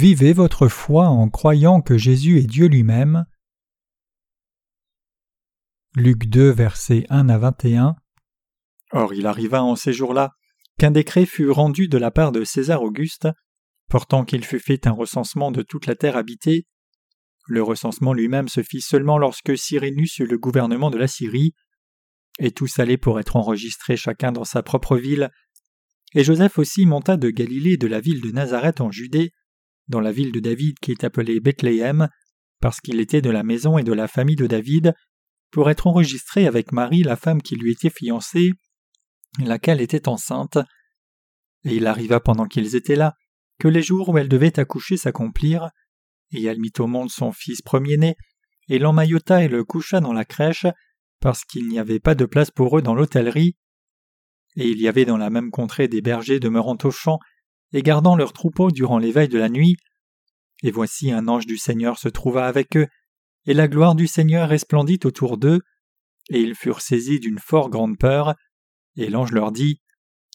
Vivez votre foi en croyant que Jésus est Dieu lui-même. Luc 2, versets 1 à 21. Or il arriva en ces jours-là qu'un décret fut rendu de la part de César Auguste, portant qu'il fut fait un recensement de toute la terre habitée. Le recensement lui-même se fit seulement lorsque Cyrénus eut le gouvernement de la Syrie, et tous allaient pour être enregistrés chacun dans sa propre ville. Et Joseph aussi monta de Galilée de la ville de Nazareth en Judée, dans la ville de David qui est appelée Bethléem, parce qu'il était de la maison et de la famille de David, pour être enregistré avec Marie, la femme qui lui était fiancée, laquelle était enceinte. Et il arriva pendant qu'ils étaient là, que les jours où elle devait accoucher s'accomplirent, et elle mit au monde son fils premier-né, et l'emmaillota et le coucha dans la crèche, parce qu'il n'y avait pas de place pour eux dans l'hôtellerie. Et il y avait dans la même contrée des bergers demeurant au champ, et gardant leurs troupeaux durant l'éveil de la nuit. Et voici un ange du Seigneur se trouva avec eux, et la gloire du Seigneur resplendit autour d'eux, et ils furent saisis d'une fort grande peur, et l'ange leur dit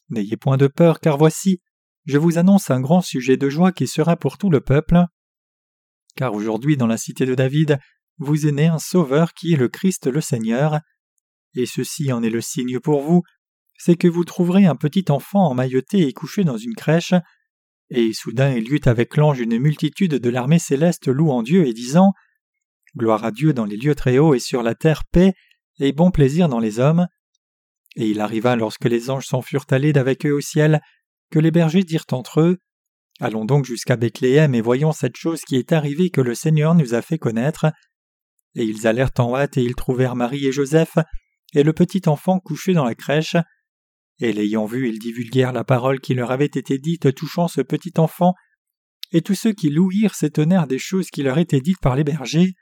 N'ayez point de peur, car voici, je vous annonce un grand sujet de joie qui sera pour tout le peuple. Car aujourd'hui dans la cité de David, vous est né un Sauveur qui est le Christ le Seigneur, et ceci en est le signe pour vous, c'est que vous trouverez un petit enfant emmailloté et couché dans une crèche, et soudain il y eut avec l'ange une multitude de l'armée céleste louant Dieu et disant Gloire à Dieu dans les lieux très hauts et sur la terre paix et bon plaisir dans les hommes. Et il arriva lorsque les anges s'en furent allés d'avec eux au ciel, que les bergers dirent entre eux Allons donc jusqu'à Bethléem et voyons cette chose qui est arrivée que le Seigneur nous a fait connaître. Et ils allèrent en hâte et ils trouvèrent Marie et Joseph et le petit enfant couché dans la crèche. Et l'ayant vu, ils divulguèrent la parole qui leur avait été dite touchant ce petit enfant, et tous ceux qui l'ouïrent s'étonnèrent des choses qui leur étaient dites par les bergers.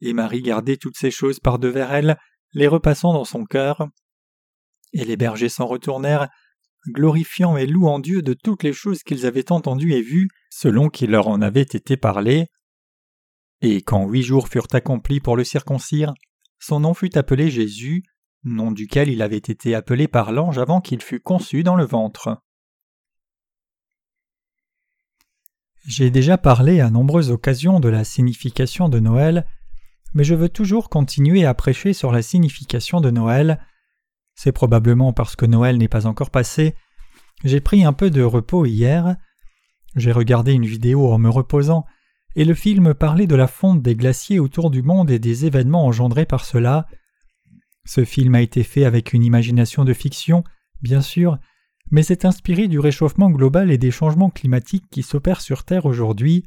Et Marie gardait toutes ces choses par devers elle, les repassant dans son cœur. Et les bergers s'en retournèrent, glorifiant et louant Dieu de toutes les choses qu'ils avaient entendues et vues, selon qu'il leur en avait été parlé. Et quand huit jours furent accomplis pour le circoncire, son nom fut appelé Jésus, nom duquel il avait été appelé par l'ange avant qu'il fût conçu dans le ventre. J'ai déjà parlé à nombreuses occasions de la signification de Noël, mais je veux toujours continuer à prêcher sur la signification de Noël. C'est probablement parce que Noël n'est pas encore passé. J'ai pris un peu de repos hier. J'ai regardé une vidéo en me reposant, et le film parlait de la fonte des glaciers autour du monde et des événements engendrés par cela. Ce film a été fait avec une imagination de fiction, bien sûr, mais c'est inspiré du réchauffement global et des changements climatiques qui s'opèrent sur Terre aujourd'hui.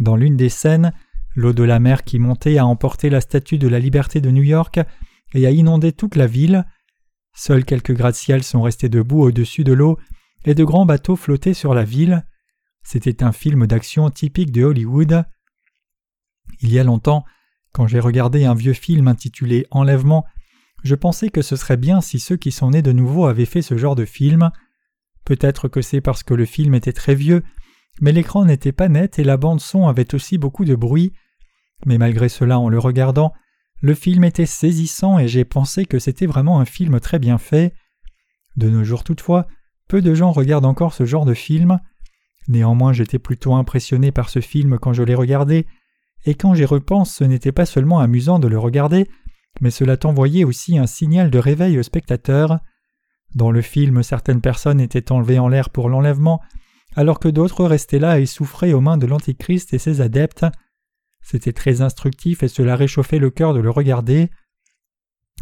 Dans l'une des scènes, l'eau de la mer qui montait a emporté la statue de la liberté de New York et a inondé toute la ville. Seuls quelques gratte-ciels sont restés debout au-dessus de l'eau et de grands bateaux flottaient sur la ville. C'était un film d'action typique de Hollywood. Il y a longtemps, quand j'ai regardé un vieux film intitulé Enlèvement, je pensais que ce serait bien si ceux qui sont nés de nouveau avaient fait ce genre de film. Peut-être que c'est parce que le film était très vieux, mais l'écran n'était pas net et la bande son avait aussi beaucoup de bruit. Mais malgré cela, en le regardant, le film était saisissant et j'ai pensé que c'était vraiment un film très bien fait. De nos jours toutefois, peu de gens regardent encore ce genre de film. Néanmoins, j'étais plutôt impressionné par ce film quand je l'ai regardé, et quand j'y repense, ce n'était pas seulement amusant de le regarder, mais cela t'envoyait aussi un signal de réveil au spectateur. Dans le film, certaines personnes étaient enlevées en l'air pour l'enlèvement, alors que d'autres restaient là et souffraient aux mains de l'Antichrist et ses adeptes. C'était très instructif et cela réchauffait le cœur de le regarder.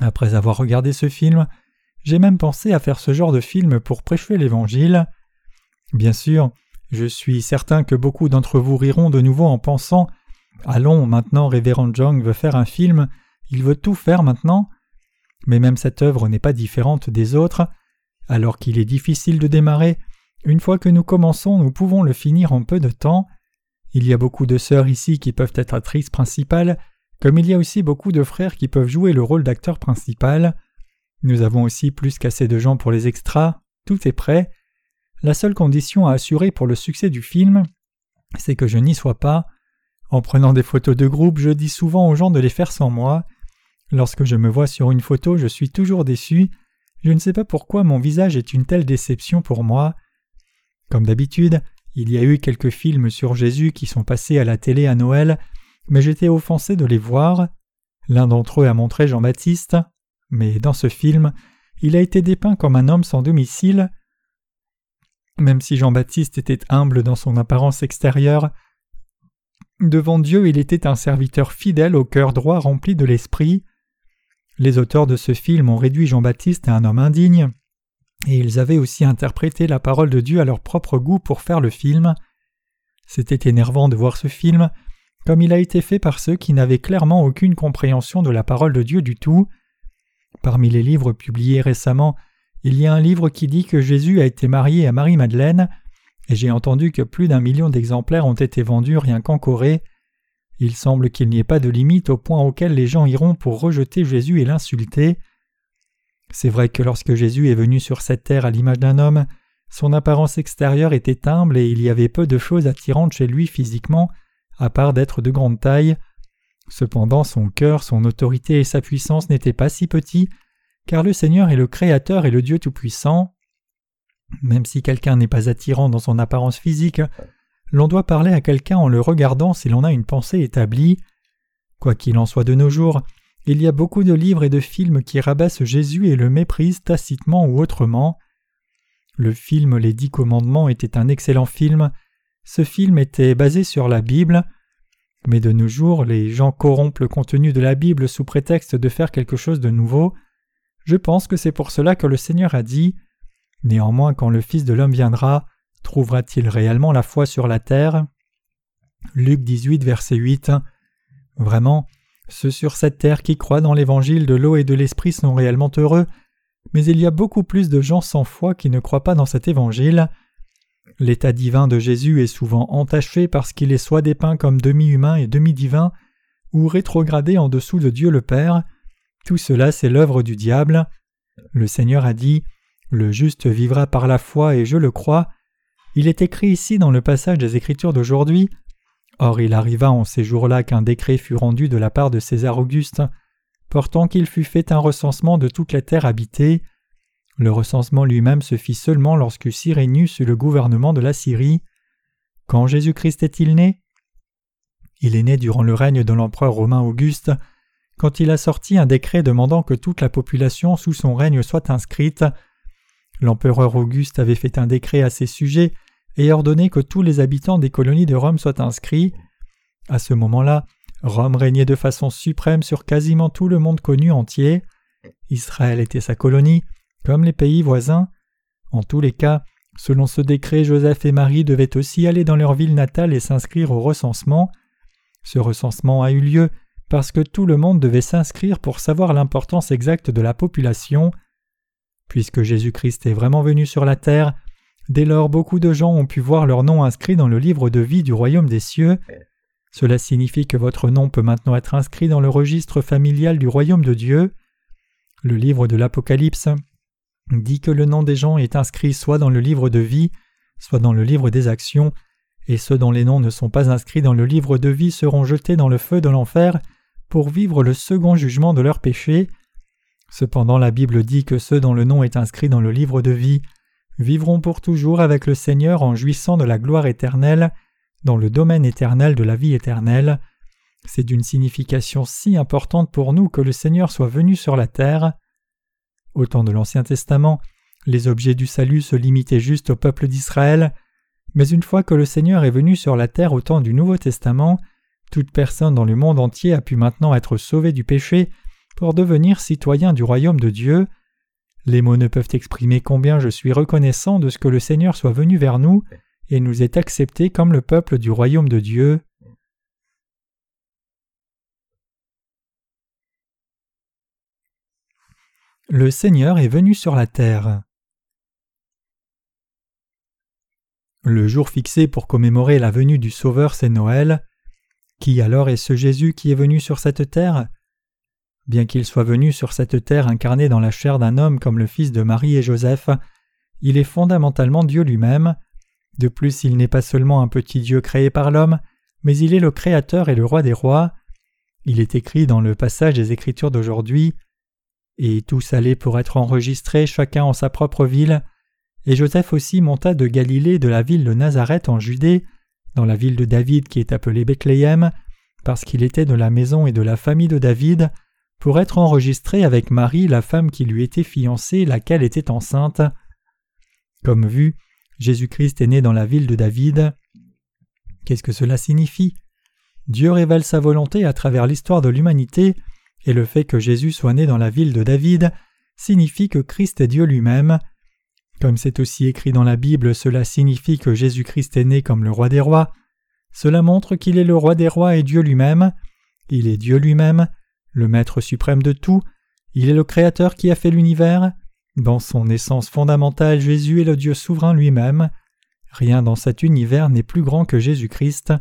Après avoir regardé ce film, j'ai même pensé à faire ce genre de film pour prêcher l'Évangile. Bien sûr, je suis certain que beaucoup d'entre vous riront de nouveau en pensant Allons, maintenant Révérend Jong veut faire un film il veut tout faire maintenant. Mais même cette œuvre n'est pas différente des autres. Alors qu'il est difficile de démarrer, une fois que nous commençons, nous pouvons le finir en peu de temps. Il y a beaucoup de sœurs ici qui peuvent être actrices principales, comme il y a aussi beaucoup de frères qui peuvent jouer le rôle d'acteur principal. Nous avons aussi plus qu'assez de gens pour les extras, tout est prêt. La seule condition à assurer pour le succès du film, c'est que je n'y sois pas. En prenant des photos de groupe, je dis souvent aux gens de les faire sans moi. Lorsque je me vois sur une photo, je suis toujours déçu. Je ne sais pas pourquoi mon visage est une telle déception pour moi. Comme d'habitude, Il y a eu quelques films sur Jésus qui sont passés à la télé à Noël, mais j'étais offensé de les voir. L'un d'entre eux a montré Jean-Baptiste, mais dans ce film, il a été dépeint comme un homme sans domicile. Même si Jean-Baptiste était humble dans son apparence extérieure, devant Dieu il était un serviteur fidèle au cœur droit rempli de l'esprit. Les auteurs de ce film ont réduit Jean-Baptiste à un homme indigne, et ils avaient aussi interprété la parole de Dieu à leur propre goût pour faire le film. C'était énervant de voir ce film, comme il a été fait par ceux qui n'avaient clairement aucune compréhension de la parole de Dieu du tout. Parmi les livres publiés récemment, il y a un livre qui dit que Jésus a été marié à Marie-Madeleine, et j'ai entendu que plus d'un million d'exemplaires ont été vendus rien qu'en Corée. Il semble qu'il n'y ait pas de limite au point auquel les gens iront pour rejeter Jésus et l'insulter. C'est vrai que lorsque Jésus est venu sur cette terre à l'image d'un homme, son apparence extérieure était humble et il y avait peu de choses attirantes chez lui physiquement, à part d'être de grande taille. Cependant son cœur, son autorité et sa puissance n'étaient pas si petits, car le Seigneur est le Créateur et le Dieu Tout-Puissant. Même si quelqu'un n'est pas attirant dans son apparence physique, l'on doit parler à quelqu'un en le regardant si l'on a une pensée établie. Quoi qu'il en soit de nos jours, il y a beaucoup de livres et de films qui rabaissent Jésus et le méprisent tacitement ou autrement. Le film Les Dix Commandements était un excellent film. Ce film était basé sur la Bible. Mais de nos jours, les gens corrompent le contenu de la Bible sous prétexte de faire quelque chose de nouveau. Je pense que c'est pour cela que le Seigneur a dit Néanmoins, quand le Fils de l'homme viendra, trouvera-t-il réellement la foi sur la terre? Luc 18, verset 8. Vraiment, ceux sur cette terre qui croient dans l'évangile de l'eau et de l'esprit sont réellement heureux, mais il y a beaucoup plus de gens sans foi qui ne croient pas dans cet évangile. L'état divin de Jésus est souvent entaché parce qu'il est soit dépeint comme demi-humain et demi-divin, ou rétrogradé en dessous de Dieu le Père. Tout cela, c'est l'œuvre du diable. Le Seigneur a dit Le juste vivra par la foi, et je le crois. Il est écrit ici dans le passage des Écritures d'aujourd'hui Or il arriva en ces jours-là qu'un décret fut rendu de la part de César Auguste, portant qu'il fut fait un recensement de toute la terre habitée. Le recensement lui-même se fit seulement lorsque Cyrénus eut le gouvernement de la Syrie. Quand Jésus-Christ est-il né? Il est né durant le règne de l'empereur romain Auguste, quand il a sorti un décret demandant que toute la population sous son règne soit inscrite. L'empereur Auguste avait fait un décret à ces sujets et ordonné que tous les habitants des colonies de Rome soient inscrits. À ce moment-là, Rome régnait de façon suprême sur quasiment tout le monde connu entier. Israël était sa colonie, comme les pays voisins. En tous les cas, selon ce décret, Joseph et Marie devaient aussi aller dans leur ville natale et s'inscrire au recensement. Ce recensement a eu lieu parce que tout le monde devait s'inscrire pour savoir l'importance exacte de la population. Puisque Jésus-Christ est vraiment venu sur la terre, Dès lors, beaucoup de gens ont pu voir leur nom inscrit dans le livre de vie du royaume des cieux. Cela signifie que votre nom peut maintenant être inscrit dans le registre familial du royaume de Dieu. Le livre de l'Apocalypse dit que le nom des gens est inscrit soit dans le livre de vie, soit dans le livre des actions, et ceux dont les noms ne sont pas inscrits dans le livre de vie seront jetés dans le feu de l'enfer pour vivre le second jugement de leurs péchés. Cependant la Bible dit que ceux dont le nom est inscrit dans le livre de vie vivront pour toujours avec le Seigneur en jouissant de la gloire éternelle, dans le domaine éternel de la vie éternelle. C'est d'une signification si importante pour nous que le Seigneur soit venu sur la terre. Au temps de l'Ancien Testament, les objets du salut se limitaient juste au peuple d'Israël, mais une fois que le Seigneur est venu sur la terre au temps du Nouveau Testament, toute personne dans le monde entier a pu maintenant être sauvée du péché pour devenir citoyen du royaume de Dieu. Les mots ne peuvent exprimer combien je suis reconnaissant de ce que le Seigneur soit venu vers nous et nous ait acceptés comme le peuple du royaume de Dieu. Le Seigneur est venu sur la terre. Le jour fixé pour commémorer la venue du Sauveur, c'est Noël. Qui alors est ce Jésus qui est venu sur cette terre? Bien qu'il soit venu sur cette terre incarné dans la chair d'un homme comme le fils de Marie et Joseph, il est fondamentalement Dieu lui-même. De plus, il n'est pas seulement un petit Dieu créé par l'homme, mais il est le Créateur et le Roi des rois. Il est écrit dans le passage des Écritures d'aujourd'hui Et tous allaient pour être enregistrés, chacun en sa propre ville. et Joseph aussi monta de Galilée de la ville de Nazareth en Judée, dans la ville de David qui est appelée Bethléem, parce qu'il était de la maison et de la famille de David, pour être enregistré avec Marie, la femme qui lui était fiancée, laquelle était enceinte. Comme vu, Jésus-Christ est né dans la ville de David. Qu'est-ce que cela signifie? Dieu révèle sa volonté à travers l'histoire de l'humanité, et le fait que Jésus soit né dans la ville de David signifie que Christ est Dieu lui-même. Comme c'est aussi écrit dans la Bible, cela signifie que Jésus-Christ est né comme le roi des rois. Cela montre qu'il est le roi des rois et Dieu lui-même. Il est Dieu lui-même, le Maître suprême de tout. Il est le Créateur qui a fait l'univers. Dans son essence fondamentale, Jésus est le Dieu souverain lui-même. Rien dans cet univers n'est plus grand que Jésus-Christ.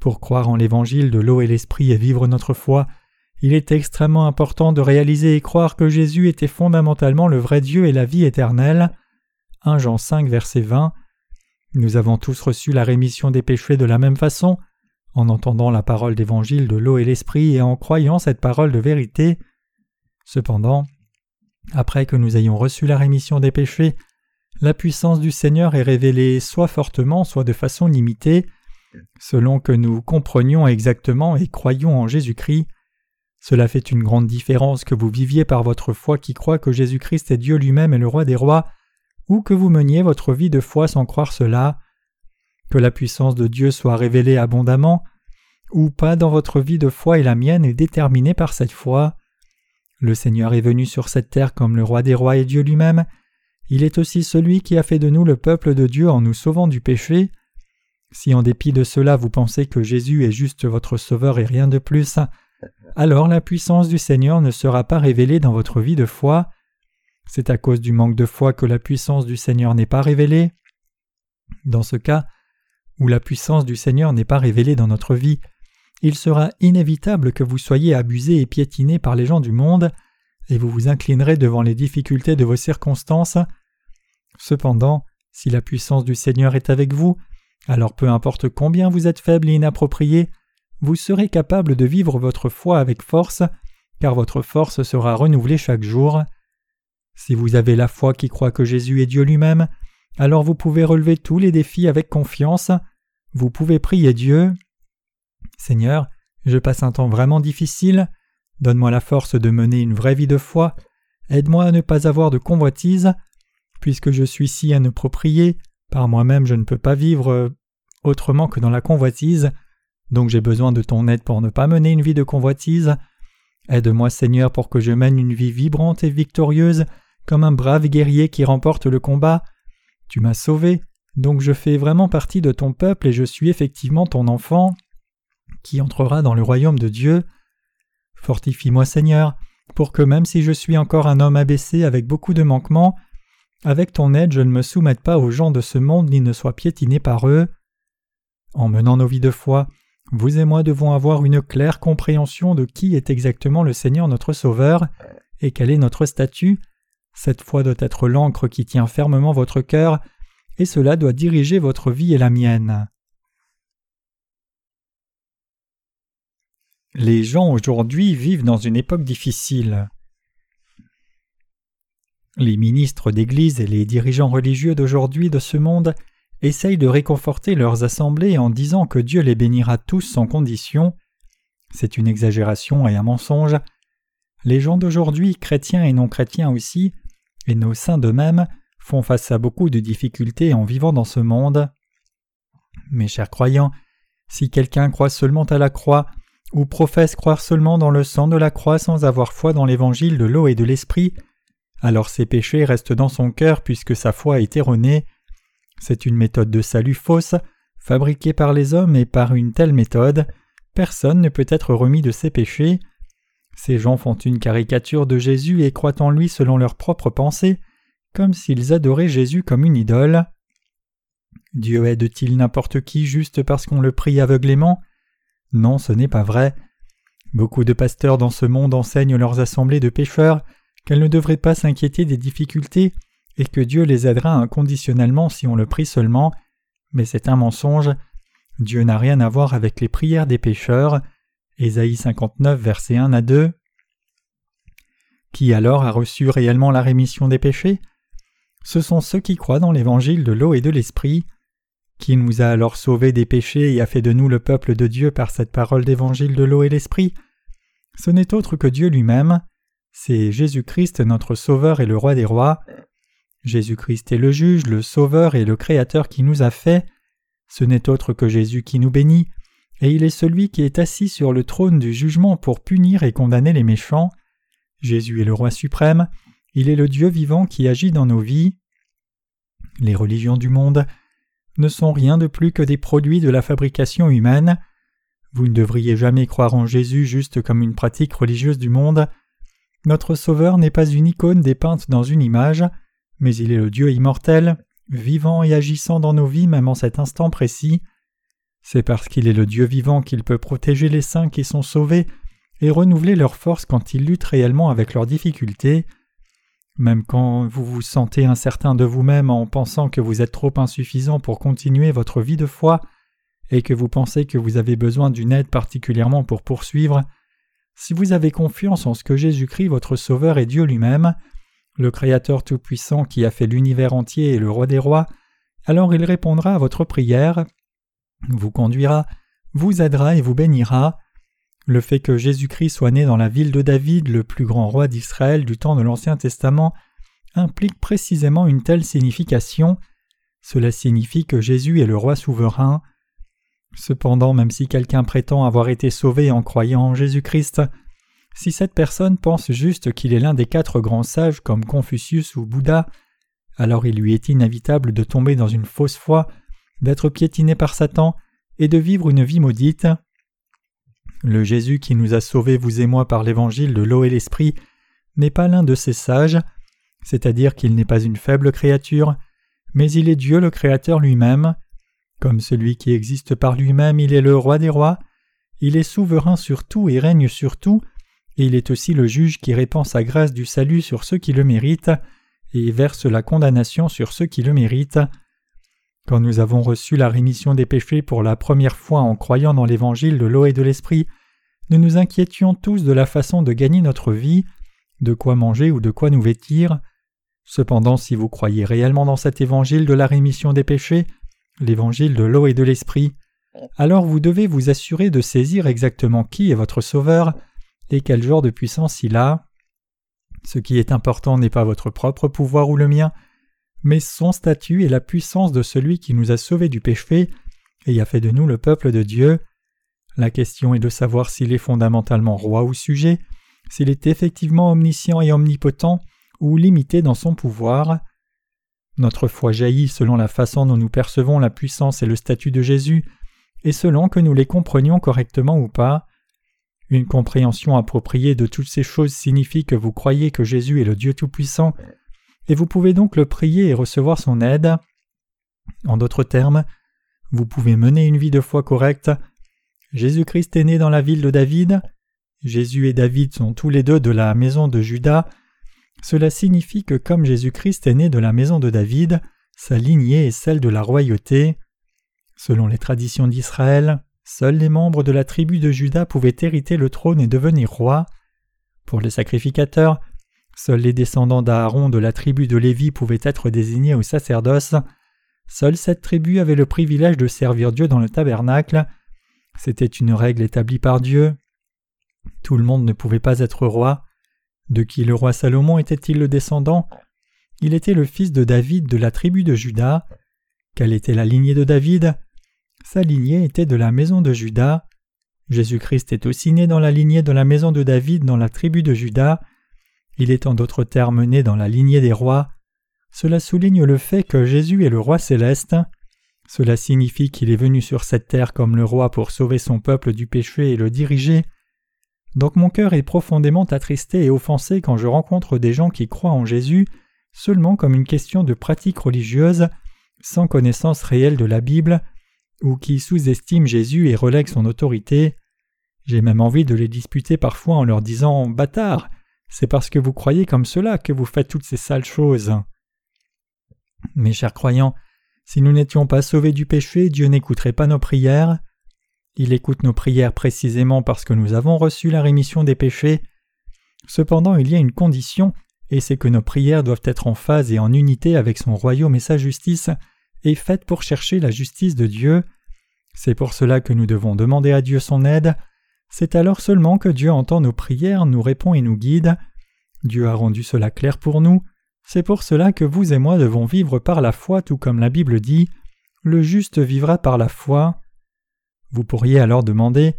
Pour croire en l'évangile de l'eau et l'esprit et vivre notre foi, il est extrêmement important de réaliser et croire que Jésus était fondamentalement le vrai Dieu et la vie éternelle. 1 Jean 5 verset 20. Nous avons tous reçu la rémission des péchés de la même façon, en entendant la parole d'évangile de l'eau et l'esprit et en croyant cette parole de vérité. Cependant, après que nous ayons reçu la rémission des péchés, la puissance du Seigneur est révélée soit fortement, soit de façon limitée, selon que nous comprenions exactement et croyions en Jésus-Christ. Cela fait une grande différence que vous viviez par votre foi qui croit que Jésus-Christ est Dieu lui-même et le roi des rois, ou que vous meniez votre vie de foi sans croire cela, que la puissance de Dieu soit révélée abondamment, ou pas dans votre vie de foi et la mienne est déterminée par cette foi. Le Seigneur est venu sur cette terre comme le roi des rois et Dieu lui-même, il est aussi celui qui a fait de nous le peuple de Dieu en nous sauvant du péché. Si en dépit de cela vous pensez que Jésus est juste votre sauveur et rien de plus, alors la puissance du Seigneur ne sera pas révélée dans votre vie de foi, c'est à cause du manque de foi que la puissance du Seigneur n'est pas révélée. Dans ce cas, où la puissance du Seigneur n'est pas révélée dans notre vie, il sera inévitable que vous soyez abusés et piétinés par les gens du monde, et vous vous inclinerez devant les difficultés de vos circonstances. Cependant, si la puissance du Seigneur est avec vous, alors peu importe combien vous êtes faible et inapproprié, vous serez capable de vivre votre foi avec force, car votre force sera renouvelée chaque jour. Si vous avez la foi qui croit que Jésus est Dieu lui-même, alors vous pouvez relever tous les défis avec confiance, vous pouvez prier Dieu. Seigneur, je passe un temps vraiment difficile, donne-moi la force de mener une vraie vie de foi, aide-moi à ne pas avoir de convoitise, puisque je suis si inapproprié, par moi-même je ne peux pas vivre autrement que dans la convoitise, donc j'ai besoin de ton aide pour ne pas mener une vie de convoitise. Aide-moi Seigneur pour que je mène une vie vibrante et victorieuse, comme un brave guerrier qui remporte le combat. Tu m'as sauvé, donc je fais vraiment partie de ton peuple et je suis effectivement ton enfant, qui entrera dans le royaume de Dieu. Fortifie-moi Seigneur, pour que même si je suis encore un homme abaissé avec beaucoup de manquements, avec ton aide je ne me soumette pas aux gens de ce monde ni ne sois piétiné par eux. En menant nos vies de foi, vous et moi devons avoir une claire compréhension de qui est exactement le Seigneur notre Sauveur et quel est notre statut. Cette foi doit être l'encre qui tient fermement votre cœur, et cela doit diriger votre vie et la mienne. Les gens aujourd'hui vivent dans une époque difficile. Les ministres d'Église et les dirigeants religieux d'aujourd'hui de ce monde essayent de réconforter leurs assemblées en disant que Dieu les bénira tous sans condition. C'est une exagération et un mensonge. Les gens d'aujourd'hui, chrétiens et non chrétiens aussi, et nos saints d'eux-mêmes, font face à beaucoup de difficultés en vivant dans ce monde. Mes chers croyants, si quelqu'un croit seulement à la croix, ou professe croire seulement dans le sang de la croix sans avoir foi dans l'évangile de l'eau et de l'esprit, alors ses péchés restent dans son cœur puisque sa foi est erronée. C'est une méthode de salut fausse, fabriquée par les hommes et par une telle méthode, personne ne peut être remis de ses péchés. Ces gens font une caricature de Jésus et croient en lui selon leurs propres pensées, comme s'ils adoraient Jésus comme une idole. Dieu aide-t-il n'importe qui juste parce qu'on le prie aveuglément? Non, ce n'est pas vrai. Beaucoup de pasteurs dans ce monde enseignent leurs assemblées de pécheurs qu'elles ne devraient pas s'inquiéter des difficultés et que Dieu les aidera inconditionnellement si on le prie seulement, mais c'est un mensonge. Dieu n'a rien à voir avec les prières des pécheurs. Ésaïe 59, versets 1 à 2. Qui alors a reçu réellement la rémission des péchés? Ce sont ceux qui croient dans l'évangile de l'eau et de l'esprit. Qui nous a alors sauvés des péchés et a fait de nous le peuple de Dieu par cette parole d'évangile de l'eau et l'esprit Ce n'est autre que Dieu lui-même. C'est Jésus-Christ notre Sauveur et le Roi des rois. Jésus-Christ est le juge, le Sauveur et le Créateur qui nous a fait. Ce n'est autre que Jésus qui nous bénit, et il est celui qui est assis sur le trône du jugement pour punir et condamner les méchants. Jésus est le Roi suprême, il est le Dieu vivant qui agit dans nos vies. Les religions du monde ne sont rien de plus que des produits de la fabrication humaine. Vous ne devriez jamais croire en Jésus juste comme une pratique religieuse du monde. Notre Sauveur n'est pas une icône dépeinte dans une image, mais il est le Dieu immortel, vivant et agissant dans nos vies même en cet instant précis. C'est parce qu'il est le Dieu vivant qu'il peut protéger les saints qui sont sauvés et renouveler leur force quand ils luttent réellement avec leurs difficultés. Même quand vous vous sentez incertain de vous-même en pensant que vous êtes trop insuffisant pour continuer votre vie de foi, et que vous pensez que vous avez besoin d'une aide particulièrement pour poursuivre, si vous avez confiance en ce que Jésus-Christ votre Sauveur est Dieu lui-même, le Créateur Tout-Puissant qui a fait l'univers entier et le Roi des rois, alors il répondra à votre prière, vous conduira, vous aidera et vous bénira. Le fait que Jésus-Christ soit né dans la ville de David, le plus grand roi d'Israël du temps de l'Ancien Testament, implique précisément une telle signification. Cela signifie que Jésus est le roi souverain. Cependant, même si quelqu'un prétend avoir été sauvé en croyant en Jésus-Christ, si cette personne pense juste qu'il est l'un des quatre grands sages comme Confucius ou Bouddha, alors il lui est inévitable de tomber dans une fausse foi, d'être piétiné par Satan et de vivre une vie maudite. Le Jésus qui nous a sauvés, vous et moi, par l'évangile de l'eau et l'esprit, n'est pas l'un de ces sages, c'est-à-dire qu'il n'est pas une faible créature, mais il est Dieu le Créateur lui-même. Comme celui qui existe par lui-même, il est le roi des rois, il est souverain sur tout et règne sur tout, et il est aussi le juge qui répand sa grâce du salut sur ceux qui le méritent, et verse la condamnation sur ceux qui le méritent. Quand nous avons reçu la rémission des péchés pour la première fois en croyant dans l'évangile de l'eau et de l'esprit, nous nous inquiétions tous de la façon de gagner notre vie, de quoi manger ou de quoi nous vêtir. Cependant, si vous croyez réellement dans cet évangile de la rémission des péchés, l'évangile de l'eau et de l'esprit, alors vous devez vous assurer de saisir exactement qui est votre Sauveur et quel genre de puissance il a. Ce qui est important n'est pas votre propre pouvoir ou le mien, mais son statut et la puissance de celui qui nous a sauvés du péché et a fait de nous le peuple de Dieu. La question est de savoir s'il est fondamentalement roi ou sujet, s'il est effectivement omniscient et omnipotent ou limité dans son pouvoir. Notre foi jaillit selon la façon dont nous percevons la puissance et le statut de Jésus, et selon que nous les comprenions correctement ou pas. Une compréhension appropriée de toutes ces choses signifie que vous croyez que Jésus est le Dieu Tout-Puissant et vous pouvez donc le prier et recevoir son aide. En d'autres termes, vous pouvez mener une vie de foi correcte. Jésus-Christ est né dans la ville de David. Jésus et David sont tous les deux de la maison de Judas. Cela signifie que comme Jésus-Christ est né de la maison de David, sa lignée est celle de la royauté. Selon les traditions d'Israël, seuls les membres de la tribu de Judas pouvaient hériter le trône et devenir rois. Pour les sacrificateurs, Seuls les descendants d'Aaron de la tribu de Lévi pouvaient être désignés au sacerdoce. Seule cette tribu avait le privilège de servir Dieu dans le tabernacle. C'était une règle établie par Dieu. Tout le monde ne pouvait pas être roi. De qui le roi Salomon était-il le descendant? Il était le fils de David de la tribu de Juda. Quelle était la lignée de David? Sa lignée était de la maison de Juda. Jésus-Christ est aussi né dans la lignée de la maison de David dans la tribu de Juda. Il est en d'autres termes né dans la lignée des rois. Cela souligne le fait que Jésus est le roi céleste. Cela signifie qu'il est venu sur cette terre comme le roi pour sauver son peuple du péché et le diriger. Donc mon cœur est profondément attristé et offensé quand je rencontre des gens qui croient en Jésus seulement comme une question de pratique religieuse, sans connaissance réelle de la Bible, ou qui sous-estiment Jésus et relèguent son autorité. J'ai même envie de les disputer parfois en leur disant Bâtard, c'est parce que vous croyez comme cela que vous faites toutes ces sales choses. Mes chers croyants, si nous n'étions pas sauvés du péché, Dieu n'écouterait pas nos prières. Il écoute nos prières précisément parce que nous avons reçu la rémission des péchés. Cependant, il y a une condition, et c'est que nos prières doivent être en phase et en unité avec son royaume et sa justice, et faites pour chercher la justice de Dieu. C'est pour cela que nous devons demander à Dieu son aide. C'est alors seulement que Dieu entend nos prières, nous répond et nous guide. Dieu a rendu cela clair pour nous. C'est pour cela que vous et moi devons vivre par la foi, tout comme la Bible dit Le juste vivra par la foi. Vous pourriez alors demander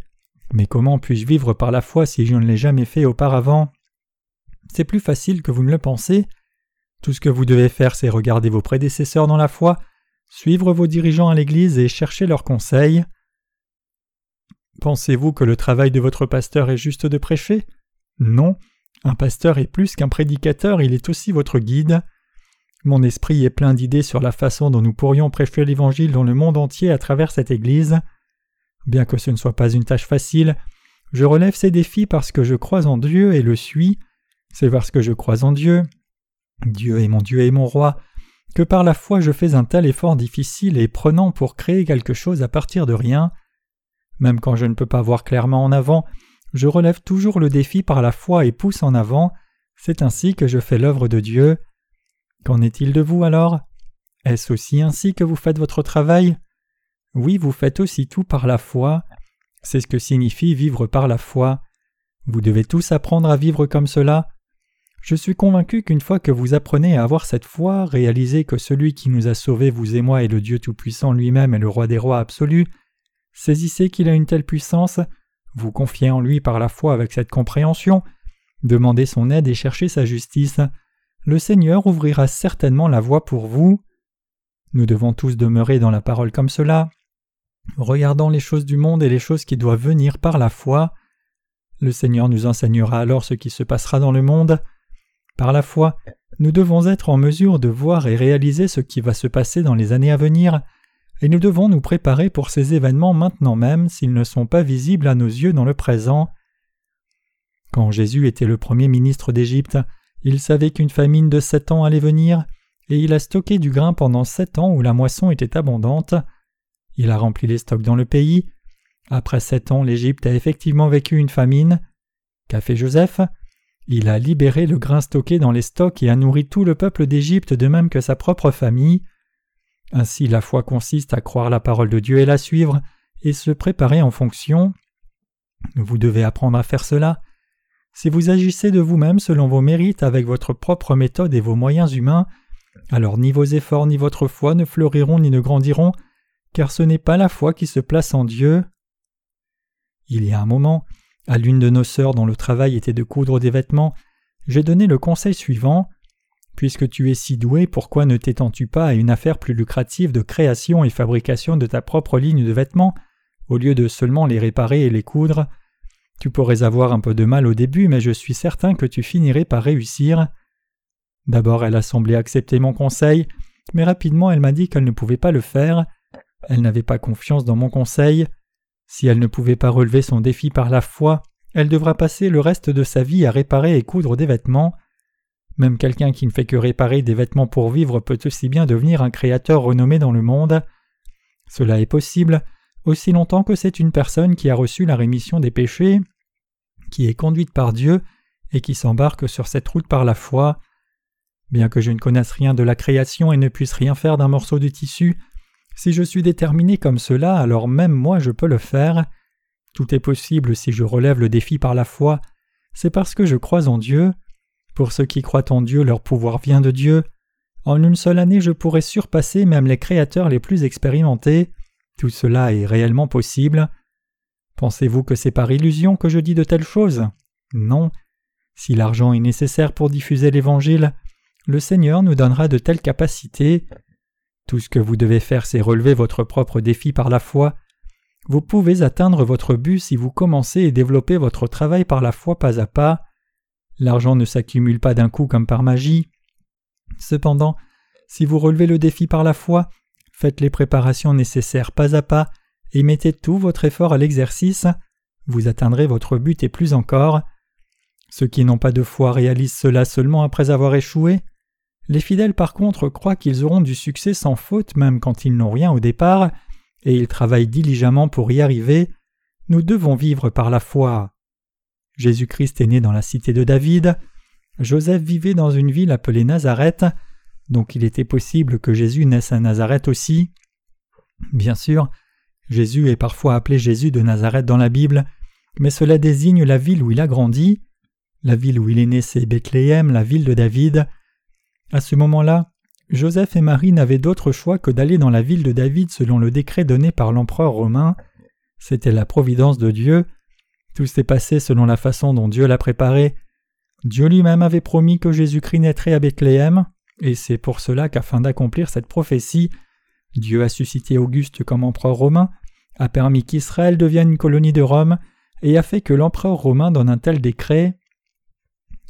Mais comment puis-je vivre par la foi si je ne l'ai jamais fait auparavant? C'est plus facile que vous ne le pensez. Tout ce que vous devez faire, c'est regarder vos prédécesseurs dans la foi, suivre vos dirigeants à l'Église et chercher leurs conseils. Pensez-vous que le travail de votre pasteur est juste de prêcher? Non. Un pasteur est plus qu'un prédicateur, il est aussi votre guide. Mon esprit est plein d'idées sur la façon dont nous pourrions prêcher l'Évangile dans le monde entier à travers cette Église. Bien que ce ne soit pas une tâche facile, je relève ces défis parce que je crois en Dieu et le suis. C'est parce que je crois en Dieu. Dieu est mon Dieu et mon roi, que par la foi je fais un tel effort difficile et prenant pour créer quelque chose à partir de rien. Même quand je ne peux pas voir clairement en avant, je relève toujours le défi par la foi et pousse en avant. C'est ainsi que je fais l'œuvre de Dieu. Qu'en est-il de vous alors? Est-ce aussi ainsi que vous faites votre travail? Oui, vous faites aussi tout par la foi. C'est ce que signifie vivre par la foi. Vous devez tous apprendre à vivre comme cela. Je suis convaincu qu'une fois que vous apprenez à avoir cette foi, réalisez que celui qui nous a sauvés, vous et moi, est le Dieu Tout-Puissant lui-même et le Roi des Rois absolu, saisissez qu'il a une telle puissance, vous confiez en lui par la foi avec cette compréhension, demandez son aide et cherchez sa justice, le Seigneur ouvrira certainement la voie pour vous. Nous devons tous demeurer dans la parole comme cela, regardant les choses du monde et les choses qui doivent venir par la foi. Le Seigneur nous enseignera alors ce qui se passera dans le monde. Par la foi, nous devons être en mesure de voir et réaliser ce qui va se passer dans les années à venir, et nous devons nous préparer pour ces événements maintenant même s'ils ne sont pas visibles à nos yeux dans le présent. Quand Jésus était le premier ministre d'Égypte, il savait qu'une famine de sept ans allait venir, et il a stocké du grain pendant sept ans où la moisson était abondante. Il a rempli les stocks dans le pays. Après sept ans, l'Égypte a effectivement vécu une famine. Qu'a fait Joseph? Il a libéré le grain stocké dans les stocks et a nourri tout le peuple d'Égypte de même que sa propre famille. Ainsi la foi consiste à croire la parole de Dieu et la suivre, et se préparer en fonction. Vous devez apprendre à faire cela. Si vous agissez de vous-même selon vos mérites avec votre propre méthode et vos moyens humains, alors ni vos efforts ni votre foi ne fleuriront ni ne grandiront, car ce n'est pas la foi qui se place en Dieu. Il y a un moment, à l'une de nos sœurs dont le travail était de coudre des vêtements, j'ai donné le conseil suivant. Puisque tu es si doué, pourquoi ne t'étends-tu pas à une affaire plus lucrative de création et fabrication de ta propre ligne de vêtements, au lieu de seulement les réparer et les coudre? Tu pourrais avoir un peu de mal au début, mais je suis certain que tu finirais par réussir. D'abord elle a semblé accepter mon conseil, mais rapidement elle m'a dit qu'elle ne pouvait pas le faire. Elle n'avait pas confiance dans mon conseil. Si elle ne pouvait pas relever son défi par la foi, elle devra passer le reste de sa vie à réparer et coudre des vêtements. Même quelqu'un qui ne fait que réparer des vêtements pour vivre peut aussi bien devenir un créateur renommé dans le monde. Cela est possible aussi longtemps que c'est une personne qui a reçu la rémission des péchés, qui est conduite par Dieu et qui s'embarque sur cette route par la foi. Bien que je ne connaisse rien de la création et ne puisse rien faire d'un morceau de tissu, si je suis déterminé comme cela, alors même moi je peux le faire. Tout est possible si je relève le défi par la foi. C'est parce que je crois en Dieu. Pour ceux qui croient en Dieu, leur pouvoir vient de Dieu. En une seule année, je pourrais surpasser même les créateurs les plus expérimentés. Tout cela est réellement possible. Pensez-vous que c'est par illusion que je dis de telles choses? Non. Si l'argent est nécessaire pour diffuser l'Évangile, le Seigneur nous donnera de telles capacités. Tout ce que vous devez faire, c'est relever votre propre défi par la foi. Vous pouvez atteindre votre but si vous commencez et développez votre travail par la foi pas à pas. L'argent ne s'accumule pas d'un coup comme par magie. Cependant, si vous relevez le défi par la foi, faites les préparations nécessaires pas à pas et mettez tout votre effort à l'exercice, vous atteindrez votre but et plus encore. Ceux qui n'ont pas de foi réalisent cela seulement après avoir échoué. Les fidèles par contre croient qu'ils auront du succès sans faute même quand ils n'ont rien au départ, et ils travaillent diligemment pour y arriver. Nous devons vivre par la foi. Jésus-Christ est né dans la cité de David. Joseph vivait dans une ville appelée Nazareth, donc il était possible que Jésus naisse à Nazareth aussi. Bien sûr, Jésus est parfois appelé Jésus de Nazareth dans la Bible, mais cela désigne la ville où il a grandi. La ville où il est né, c'est Bethléem, la ville de David. À ce moment-là, Joseph et Marie n'avaient d'autre choix que d'aller dans la ville de David selon le décret donné par l'empereur romain. C'était la providence de Dieu. Tout s'est passé selon la façon dont Dieu l'a préparé. Dieu lui-même avait promis que Jésus-Christ naîtrait à Bethléem, et c'est pour cela qu'afin d'accomplir cette prophétie, Dieu a suscité Auguste comme empereur romain, a permis qu'Israël devienne une colonie de Rome, et a fait que l'empereur romain donne un tel décret.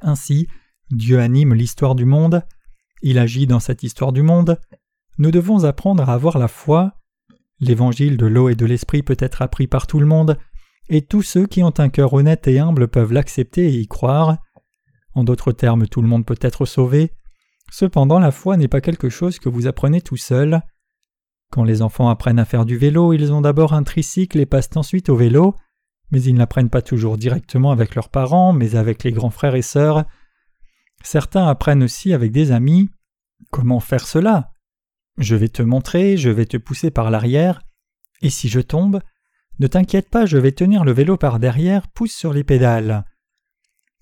Ainsi, Dieu anime l'histoire du monde, il agit dans cette histoire du monde, nous devons apprendre à avoir la foi. L'évangile de l'eau et de l'esprit peut être appris par tout le monde, et tous ceux qui ont un cœur honnête et humble peuvent l'accepter et y croire. En d'autres termes, tout le monde peut être sauvé. Cependant, la foi n'est pas quelque chose que vous apprenez tout seul. Quand les enfants apprennent à faire du vélo, ils ont d'abord un tricycle et passent ensuite au vélo, mais ils n'apprennent pas toujours directement avec leurs parents, mais avec les grands frères et sœurs. Certains apprennent aussi avec des amis. Comment faire cela? Je vais te montrer, je vais te pousser par l'arrière, et si je tombe, ne t'inquiète pas, je vais tenir le vélo par derrière, pousse sur les pédales.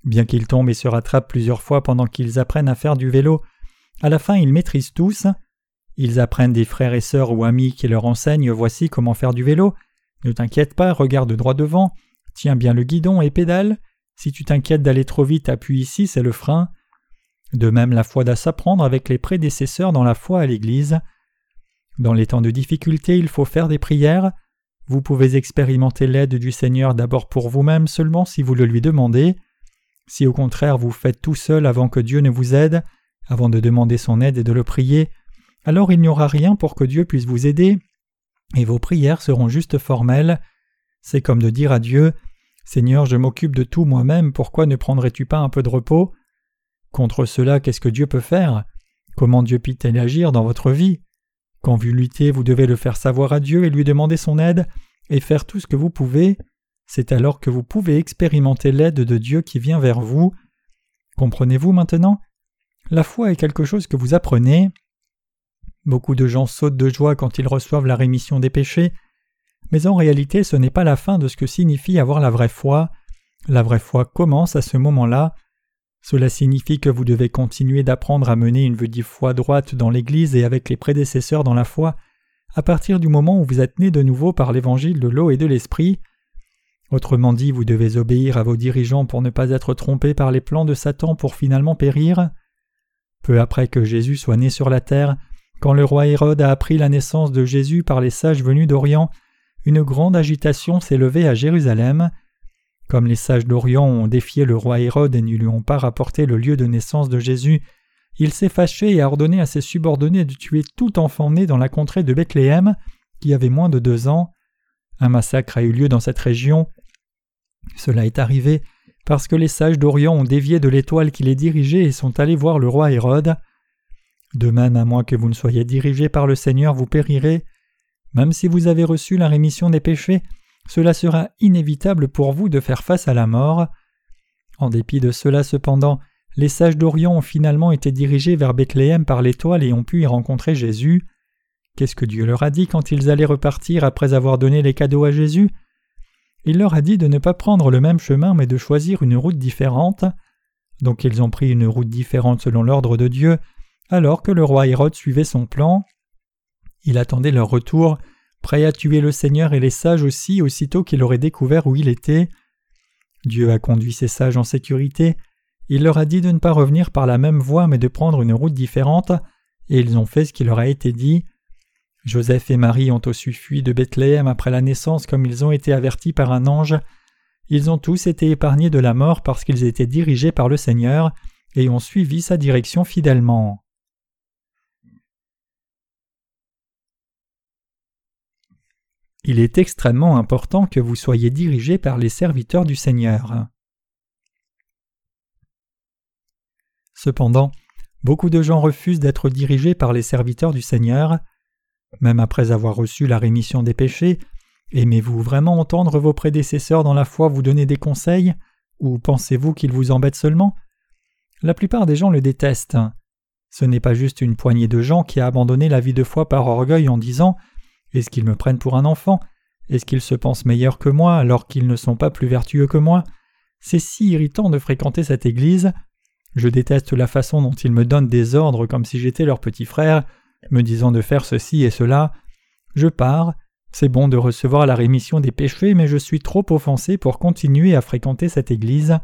Bien qu'ils tombent et se rattrapent plusieurs fois pendant qu'ils apprennent à faire du vélo, à la fin ils maîtrisent tous. Ils apprennent des frères et sœurs ou amis qui leur enseignent voici comment faire du vélo. Ne t'inquiète pas, regarde droit devant, tiens bien le guidon et pédale. Si tu t'inquiètes d'aller trop vite, appuie ici, c'est le frein. De même, la foi doit s'apprendre avec les prédécesseurs dans la foi à l'Église. Dans les temps de difficulté, il faut faire des prières. Vous pouvez expérimenter l'aide du Seigneur d'abord pour vous-même seulement si vous le lui demandez. Si au contraire vous faites tout seul avant que Dieu ne vous aide, avant de demander son aide et de le prier, alors il n'y aura rien pour que Dieu puisse vous aider, et vos prières seront juste formelles. C'est comme de dire à Dieu Seigneur, je m'occupe de tout moi-même, pourquoi ne prendrais-tu pas un peu de repos? Contre cela, qu'est-ce que Dieu peut faire? Comment Dieu peut-il agir dans votre vie? Quand vous luttez, vous devez le faire savoir à Dieu et lui demander son aide, et faire tout ce que vous pouvez. C'est alors que vous pouvez expérimenter l'aide de Dieu qui vient vers vous. Comprenez-vous maintenant? La foi est quelque chose que vous apprenez. Beaucoup de gens sautent de joie quand ils reçoivent la rémission des péchés, mais en réalité ce n'est pas la fin de ce que signifie avoir la vraie foi. La vraie foi commence à ce moment-là. Cela signifie que vous devez continuer d'apprendre à mener une vie foi droite dans l'Église et avec les prédécesseurs dans la foi à partir du moment où vous êtes né de nouveau par l'évangile de l'eau et de l'esprit. Autrement dit, vous devez obéir à vos dirigeants pour ne pas être trompés par les plans de Satan pour finalement périr. Peu après que Jésus soit né sur la terre, quand le roi Hérode a appris la naissance de Jésus par les sages venus d'Orient, une grande agitation s'est levée à Jérusalem. Comme les sages d'Orient ont défié le roi Hérode et ne lui ont pas rapporté le lieu de naissance de Jésus, il s'est fâché et a ordonné à ses subordonnés de tuer tout enfant né dans la contrée de Bethléem, qui avait moins de deux ans. Un massacre a eu lieu dans cette région, cela est arrivé parce que les sages d'Orient ont dévié de l'étoile qui les dirigeait et sont allés voir le roi Hérode. De même, à moins que vous ne soyez dirigés par le Seigneur, vous périrez. Même si vous avez reçu la rémission des péchés, cela sera inévitable pour vous de faire face à la mort. En dépit de cela, cependant, les sages d'Orient ont finalement été dirigés vers Bethléem par l'étoile et ont pu y rencontrer Jésus. Qu'est-ce que Dieu leur a dit quand ils allaient repartir après avoir donné les cadeaux à Jésus? Il leur a dit de ne pas prendre le même chemin mais de choisir une route différente. Donc ils ont pris une route différente selon l'ordre de Dieu, alors que le roi Hérode suivait son plan. Il attendait leur retour, prêt à tuer le Seigneur et les sages aussi aussitôt qu'il aurait découvert où il était. Dieu a conduit ces sages en sécurité, il leur a dit de ne pas revenir par la même voie mais de prendre une route différente, et ils ont fait ce qui leur a été dit. Joseph et Marie ont aussi fui de Bethléem après la naissance comme ils ont été avertis par un ange. Ils ont tous été épargnés de la mort parce qu'ils étaient dirigés par le Seigneur et ont suivi sa direction fidèlement. Il est extrêmement important que vous soyez dirigés par les serviteurs du Seigneur. Cependant, beaucoup de gens refusent d'être dirigés par les serviteurs du Seigneur. Même après avoir reçu la rémission des péchés, aimez-vous vraiment entendre vos prédécesseurs dans la foi vous donner des conseils, ou pensez-vous qu'ils vous embêtent seulement? La plupart des gens le détestent. Ce n'est pas juste une poignée de gens qui a abandonné la vie de foi par orgueil en disant Est-ce qu'ils me prennent pour un enfant? Est-ce qu'ils se pensent meilleurs que moi alors qu'ils ne sont pas plus vertueux que moi? C'est si irritant de fréquenter cette Église. Je déteste la façon dont ils me donnent des ordres comme si j'étais leur petit frère, me disant de faire ceci et cela. Je pars. C'est bon de recevoir la rémission des péchés, mais je suis trop offensé pour continuer à fréquenter cette Église.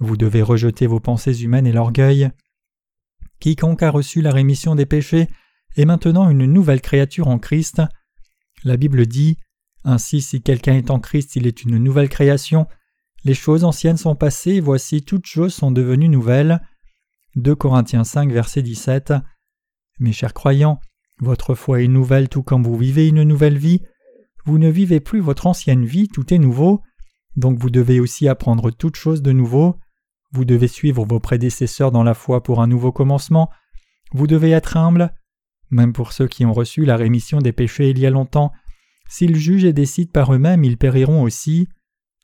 Vous devez rejeter vos pensées humaines et l'orgueil. Quiconque a reçu la rémission des péchés est maintenant une nouvelle créature en Christ. La Bible dit Ainsi, si quelqu'un est en Christ, il est une nouvelle création. Les choses anciennes sont passées, voici toutes choses sont devenues nouvelles. 2 Corinthiens 5, verset 17. Mes chers croyants, votre foi est nouvelle tout comme vous vivez une nouvelle vie. Vous ne vivez plus votre ancienne vie, tout est nouveau. Donc vous devez aussi apprendre toutes choses de nouveau. Vous devez suivre vos prédécesseurs dans la foi pour un nouveau commencement. Vous devez être humble. Même pour ceux qui ont reçu la rémission des péchés il y a longtemps, s'ils jugent et décident par eux-mêmes, ils périront aussi.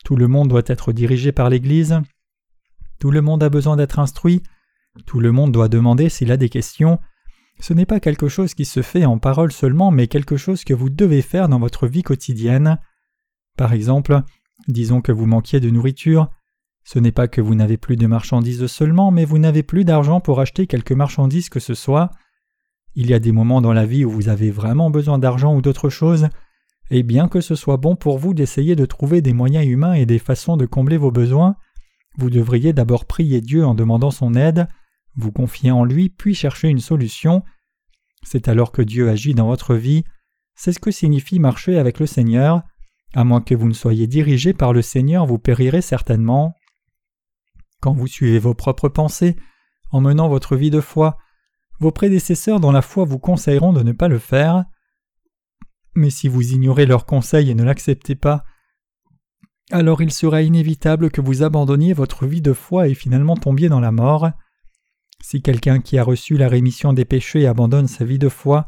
Tout le monde doit être dirigé par l'Église. Tout le monde a besoin d'être instruit. Tout le monde doit demander s'il a des questions. Ce n'est pas quelque chose qui se fait en parole seulement, mais quelque chose que vous devez faire dans votre vie quotidienne. Par exemple, disons que vous manquiez de nourriture. Ce n'est pas que vous n'avez plus de marchandises seulement, mais vous n'avez plus d'argent pour acheter quelque marchandise que ce soit. Il y a des moments dans la vie où vous avez vraiment besoin d'argent ou d'autre chose, et bien que ce soit bon pour vous d'essayer de trouver des moyens humains et des façons de combler vos besoins, vous devriez d'abord prier Dieu en demandant son aide, vous confier en lui, puis chercher une solution. C'est alors que Dieu agit dans votre vie. C'est ce que signifie marcher avec le Seigneur. À moins que vous ne soyez dirigé par le Seigneur, vous périrez certainement. Quand vous suivez vos propres pensées, en menant votre vie de foi, vos prédécesseurs dans la foi vous conseilleront de ne pas le faire. Mais si vous ignorez leurs conseils et ne l'acceptez pas, alors il sera inévitable que vous abandonniez votre vie de foi et finalement tombiez dans la mort. Si quelqu'un qui a reçu la rémission des péchés abandonne sa vie de foi,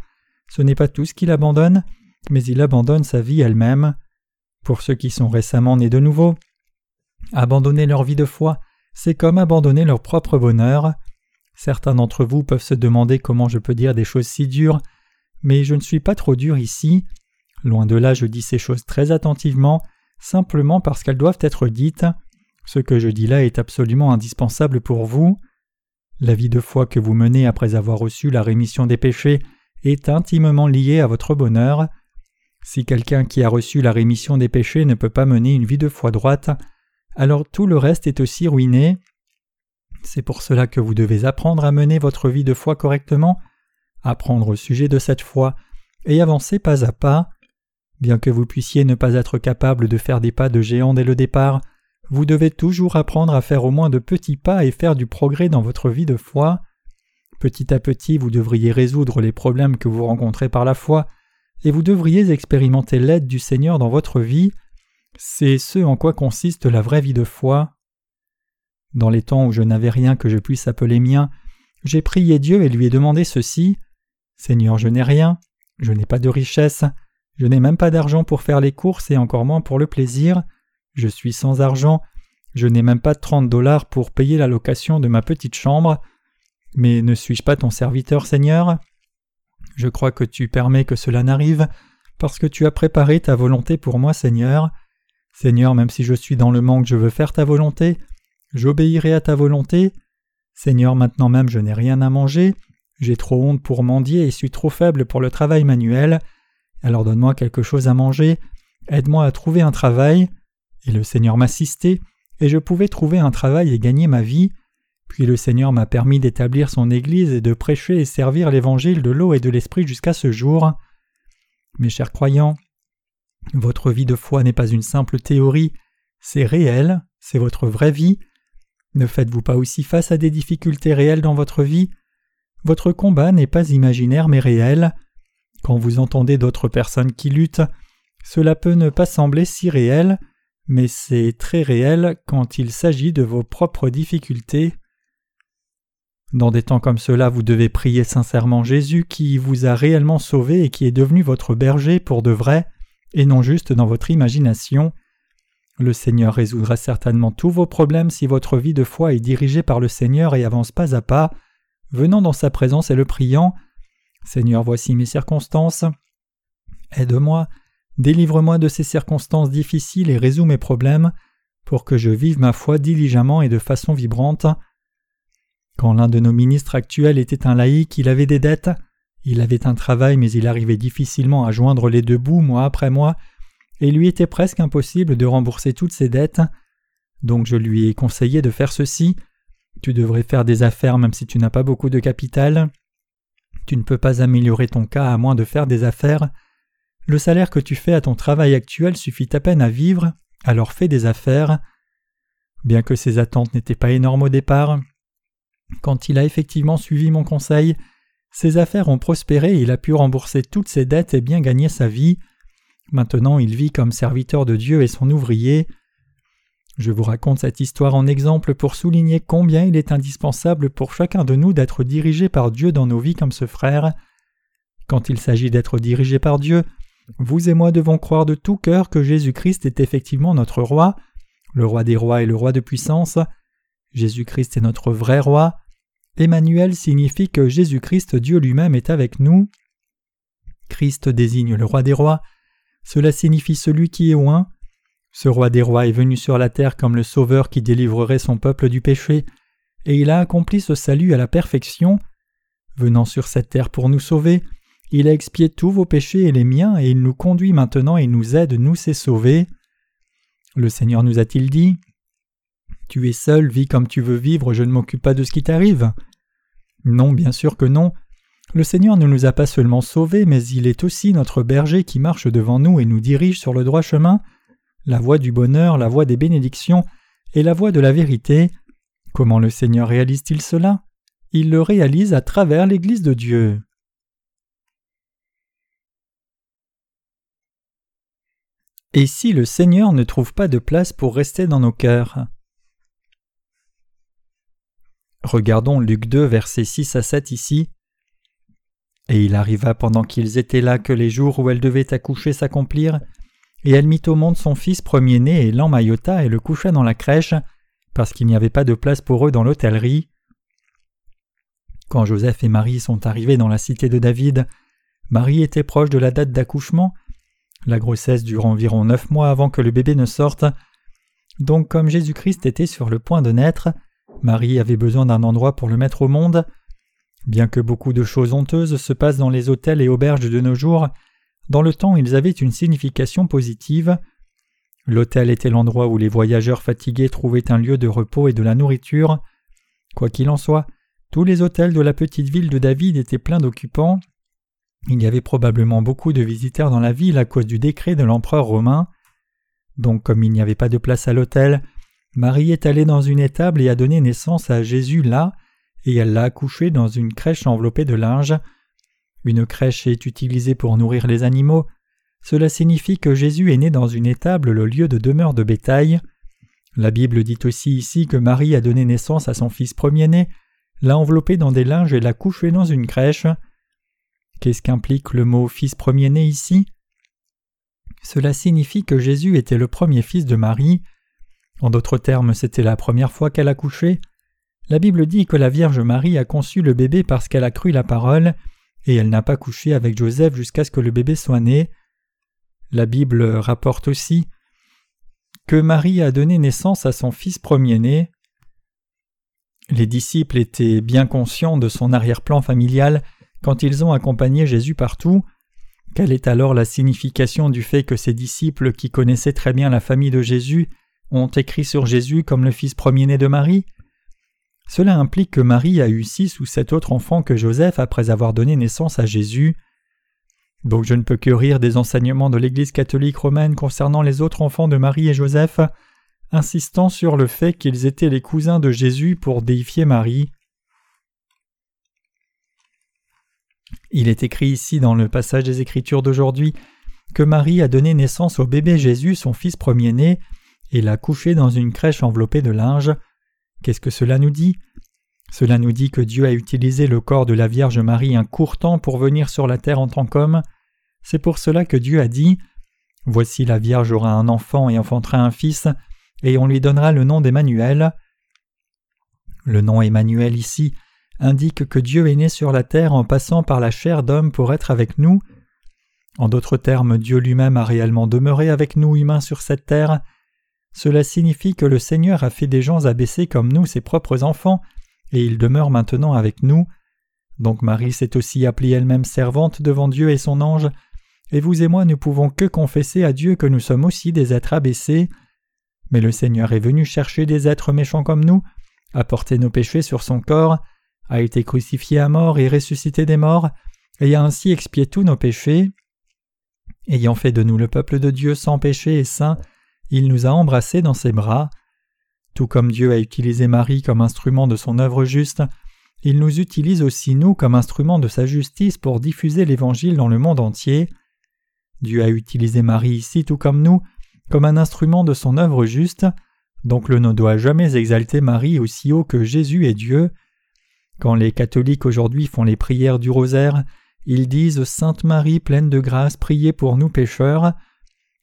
ce n'est pas tout ce qu'il abandonne, mais il abandonne sa vie elle-même. Pour ceux qui sont récemment nés de nouveau, abandonner leur vie de foi, c'est comme abandonner leur propre bonheur. Certains d'entre vous peuvent se demander comment je peux dire des choses si dures, mais je ne suis pas trop dur ici. Loin de là, je dis ces choses très attentivement, simplement parce qu'elles doivent être dites. Ce que je dis là est absolument indispensable pour vous. La vie de foi que vous menez après avoir reçu la rémission des péchés est intimement liée à votre bonheur. Si quelqu'un qui a reçu la rémission des péchés ne peut pas mener une vie de foi droite, alors tout le reste est aussi ruiné. C'est pour cela que vous devez apprendre à mener votre vie de foi correctement, apprendre au sujet de cette foi, et avancer pas à pas. Bien que vous puissiez ne pas être capable de faire des pas de géant dès le départ, vous devez toujours apprendre à faire au moins de petits pas et faire du progrès dans votre vie de foi. Petit à petit, vous devriez résoudre les problèmes que vous rencontrez par la foi, et vous devriez expérimenter l'aide du Seigneur dans votre vie. C'est ce en quoi consiste la vraie vie de foi. Dans les temps où je n'avais rien que je puisse appeler mien, j'ai prié Dieu et lui ai demandé ceci. Seigneur, je n'ai rien, je n'ai pas de richesse, je n'ai même pas d'argent pour faire les courses et encore moins pour le plaisir. Je suis sans argent, je n'ai même pas trente dollars pour payer la location de ma petite chambre. Mais ne suis-je pas ton serviteur, Seigneur? Je crois que tu permets que cela n'arrive, parce que tu as préparé ta volonté pour moi, Seigneur. Seigneur, même si je suis dans le manque, je veux faire ta volonté, j'obéirai à ta volonté. Seigneur, maintenant même je n'ai rien à manger, j'ai trop honte pour mendier et suis trop faible pour le travail manuel, alors donne-moi quelque chose à manger, aide-moi à trouver un travail. Et le Seigneur m'assistait, et je pouvais trouver un travail et gagner ma vie. Puis le Seigneur m'a permis d'établir son Église et de prêcher et servir l'Évangile de l'eau et de l'Esprit jusqu'à ce jour. Mes chers croyants, votre vie de foi n'est pas une simple théorie, c'est réel, c'est votre vraie vie. Ne faites-vous pas aussi face à des difficultés réelles dans votre vie? Votre combat n'est pas imaginaire mais réel. Quand vous entendez d'autres personnes qui luttent, cela peut ne pas sembler si réel, mais c'est très réel quand il s'agit de vos propres difficultés. Dans des temps comme cela, vous devez prier sincèrement Jésus qui vous a réellement sauvé et qui est devenu votre berger pour de vrai, et non juste dans votre imagination. Le Seigneur résoudra certainement tous vos problèmes si votre vie de foi est dirigée par le Seigneur et avance pas à pas, venant dans sa présence et le priant. Seigneur, voici mes circonstances. Aide-moi, délivre-moi de ces circonstances difficiles et résous mes problèmes, pour que je vive ma foi diligemment et de façon vibrante. Quand l'un de nos ministres actuels était un laïc, il avait des dettes, il avait un travail mais il arrivait difficilement à joindre les deux bouts mois après mois, et il lui était presque impossible de rembourser toutes ses dettes. Donc je lui ai conseillé de faire ceci. Tu devrais faire des affaires même si tu n'as pas beaucoup de capital. Tu ne peux pas améliorer ton cas à moins de faire des affaires. Le salaire que tu fais à ton travail actuel suffit à peine à vivre, alors fais des affaires. Bien que ses attentes n'étaient pas énormes au départ, quand il a effectivement suivi mon conseil, ses affaires ont prospéré et il a pu rembourser toutes ses dettes et bien gagner sa vie. Maintenant il vit comme serviteur de Dieu et son ouvrier. Je vous raconte cette histoire en exemple pour souligner combien il est indispensable pour chacun de nous d'être dirigé par Dieu dans nos vies comme ce frère. Quand il s'agit d'être dirigé par Dieu, vous et moi devons croire de tout cœur que Jésus-Christ est effectivement notre roi, le roi des rois et le roi de puissance. Jésus-Christ est notre vrai roi. Emmanuel signifie que Jésus-Christ Dieu lui-même est avec nous. Christ désigne le roi des rois. Cela signifie celui qui est oint. Ce roi des rois est venu sur la terre comme le Sauveur qui délivrerait son peuple du péché, et il a accompli ce salut à la perfection. Venant sur cette terre pour nous sauver, il a expié tous vos péchés et les miens, et il nous conduit maintenant et nous aide, nous c'est sauver. Le Seigneur nous a-t-il dit Tu es seul, vis comme tu veux vivre, je ne m'occupe pas de ce qui t'arrive Non, bien sûr que non. Le Seigneur ne nous a pas seulement sauvés, mais il est aussi notre berger qui marche devant nous et nous dirige sur le droit chemin, la voie du bonheur, la voie des bénédictions et la voie de la vérité. Comment le Seigneur réalise-t-il cela? Il le réalise à travers l'Église de Dieu. Et si le Seigneur ne trouve pas de place pour rester dans nos cœurs? Regardons Luc 2, versets 6 à 7 ici. Et il arriva pendant qu'ils étaient là que les jours où elle devait accoucher s'accomplirent, et elle mit au monde son fils premier-né et l'emmaillota et le coucha dans la crèche, parce qu'il n'y avait pas de place pour eux dans l'hôtellerie. Quand Joseph et Marie sont arrivés dans la cité de David, Marie était proche de la date d'accouchement, la grossesse dure environ neuf mois avant que le bébé ne sorte. Donc comme Jésus-Christ était sur le point de naître, Marie avait besoin d'un endroit pour le mettre au monde. Bien que beaucoup de choses honteuses se passent dans les hôtels et auberges de nos jours, dans le temps ils avaient une signification positive. L'hôtel était l'endroit où les voyageurs fatigués trouvaient un lieu de repos et de la nourriture. Quoi qu'il en soit, tous les hôtels de la petite ville de David étaient pleins d'occupants. Il y avait probablement beaucoup de visiteurs dans la ville à cause du décret de l'empereur romain. Donc comme il n'y avait pas de place à l'hôtel, Marie est allée dans une étable et a donné naissance à Jésus là, et elle l'a accouché dans une crèche enveloppée de linge. Une crèche est utilisée pour nourrir les animaux. Cela signifie que Jésus est né dans une étable, le lieu de demeure de bétail. La Bible dit aussi ici que Marie a donné naissance à son fils premier-né, l'a enveloppé dans des linges et l'a couché dans une crèche. Qu'est-ce qu'implique le mot fils premier-né ici? Cela signifie que Jésus était le premier fils de Marie. En d'autres termes, c'était la première fois qu'elle a couché. La Bible dit que la Vierge Marie a conçu le bébé parce qu'elle a cru la parole, et elle n'a pas couché avec Joseph jusqu'à ce que le bébé soit né. La Bible rapporte aussi que Marie a donné naissance à son fils premier-né. Les disciples étaient bien conscients de son arrière-plan familial quand ils ont accompagné Jésus partout. Quelle est alors la signification du fait que ces disciples qui connaissaient très bien la famille de Jésus ont écrit sur Jésus comme le fils premier-né de Marie? Cela implique que Marie a eu six ou sept autres enfants que Joseph après avoir donné naissance à Jésus. Donc je ne peux que rire des enseignements de l'Église catholique romaine concernant les autres enfants de Marie et Joseph, insistant sur le fait qu'ils étaient les cousins de Jésus pour déifier Marie. Il est écrit ici dans le passage des Écritures d'aujourd'hui que Marie a donné naissance au bébé Jésus, son fils premier-né, et l'a couché dans une crèche enveloppée de linge. Qu'est-ce que cela nous dit? Cela nous dit que Dieu a utilisé le corps de la Vierge Marie un court temps pour venir sur la terre en tant qu'homme. C'est pour cela que Dieu a dit Voici la Vierge aura un enfant et enfantera un fils, et on lui donnera le nom d'Emmanuel. Le nom Emmanuel ici indique que Dieu est né sur la terre en passant par la chair d'homme pour être avec nous. En d'autres termes, Dieu lui-même a réellement demeuré avec nous humains sur cette terre. Cela signifie que le Seigneur a fait des gens abaissés comme nous ses propres enfants, et il demeure maintenant avec nous. Donc Marie s'est aussi appelée elle-même servante devant Dieu et son ange, et vous et moi ne pouvons que confesser à Dieu que nous sommes aussi des êtres abaissés. Mais le Seigneur est venu chercher des êtres méchants comme nous, a porté nos péchés sur son corps, a été crucifié à mort et ressuscité des morts, et a ainsi expié tous nos péchés. Ayant fait de nous le peuple de Dieu sans péché et saint, il nous a embrassés dans ses bras. Tout comme Dieu a utilisé Marie comme instrument de son œuvre juste, il nous utilise aussi nous comme instrument de sa justice pour diffuser l'Évangile dans le monde entier. Dieu a utilisé Marie ici tout comme nous, comme un instrument de son œuvre juste, donc le ne doit jamais exalter Marie aussi haut que Jésus est Dieu. Quand les catholiques aujourd'hui font les prières du rosaire, ils disent Sainte Marie pleine de grâce, priez pour nous pécheurs.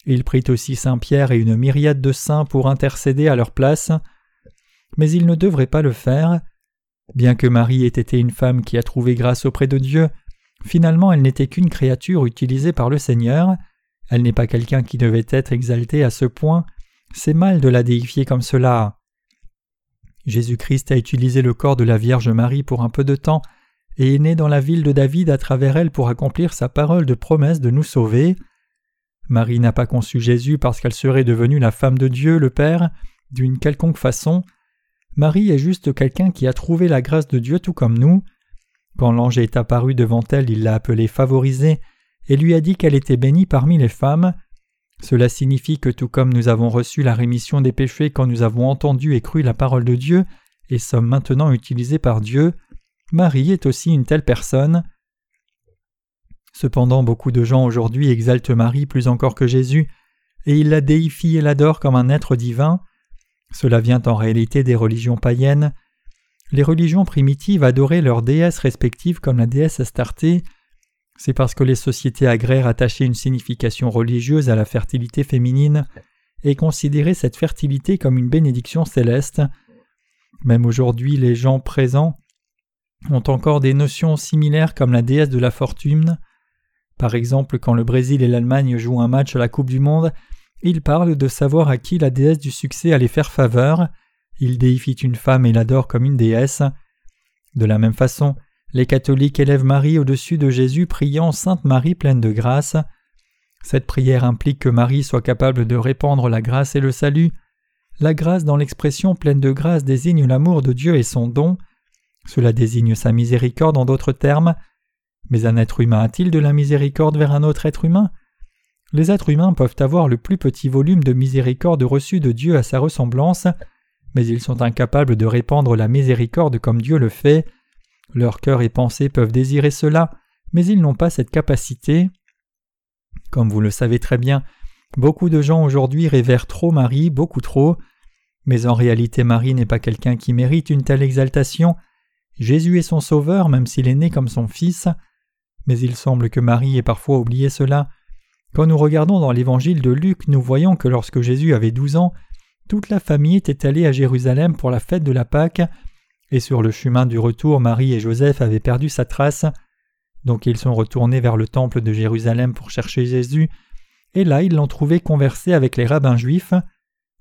Ils prient aussi Saint Pierre et une myriade de saints pour intercéder à leur place. Mais ils ne devraient pas le faire. Bien que Marie ait été une femme qui a trouvé grâce auprès de Dieu, finalement elle n'était qu'une créature utilisée par le Seigneur. Elle n'est pas quelqu'un qui devait être exalté à ce point. C'est mal de la déifier comme cela. Jésus-Christ a utilisé le corps de la Vierge Marie pour un peu de temps et est né dans la ville de David à travers elle pour accomplir sa parole de promesse de nous sauver. Marie n'a pas conçu Jésus parce qu'elle serait devenue la femme de Dieu, le Père, d'une quelconque façon. Marie est juste quelqu'un qui a trouvé la grâce de Dieu tout comme nous. Quand l'ange est apparu devant elle, il l'a appelée favorisée et lui a dit qu'elle était bénie parmi les femmes. Cela signifie que tout comme nous avons reçu la rémission des péchés quand nous avons entendu et cru la parole de Dieu et sommes maintenant utilisés par Dieu, Marie est aussi une telle personne. Cependant beaucoup de gens aujourd'hui exaltent Marie plus encore que Jésus, et ils la déifient et l'adorent comme un être divin. Cela vient en réalité des religions païennes. Les religions primitives adoraient leurs déesses respectives comme la déesse Astarté, c'est parce que les sociétés agraires attachaient une signification religieuse à la fertilité féminine et considéraient cette fertilité comme une bénédiction céleste. Même aujourd'hui, les gens présents ont encore des notions similaires comme la déesse de la fortune. Par exemple, quand le Brésil et l'Allemagne jouent un match à la Coupe du Monde, ils parlent de savoir à qui la déesse du succès allait faire faveur. Ils déifient une femme et l'adorent comme une déesse. De la même façon, les catholiques élèvent Marie au-dessus de Jésus priant Sainte Marie pleine de grâce. Cette prière implique que Marie soit capable de répandre la grâce et le salut. La grâce dans l'expression pleine de grâce désigne l'amour de Dieu et son don. Cela désigne sa miséricorde en d'autres termes. Mais un être humain a-t-il de la miséricorde vers un autre être humain? Les êtres humains peuvent avoir le plus petit volume de miséricorde reçu de Dieu à sa ressemblance, mais ils sont incapables de répandre la miséricorde comme Dieu le fait. Leur cœur et pensée peuvent désirer cela, mais ils n'ont pas cette capacité. Comme vous le savez très bien, beaucoup de gens aujourd'hui révèrent trop Marie, beaucoup trop, mais en réalité Marie n'est pas quelqu'un qui mérite une telle exaltation. Jésus est son sauveur même s'il est né comme son fils, mais il semble que Marie ait parfois oublié cela. Quand nous regardons dans l'évangile de Luc, nous voyons que lorsque Jésus avait douze ans, toute la famille était allée à Jérusalem pour la fête de la Pâque et sur le chemin du retour, Marie et Joseph avaient perdu sa trace. Donc ils sont retournés vers le temple de Jérusalem pour chercher Jésus, et là ils l'ont trouvé converser avec les rabbins juifs.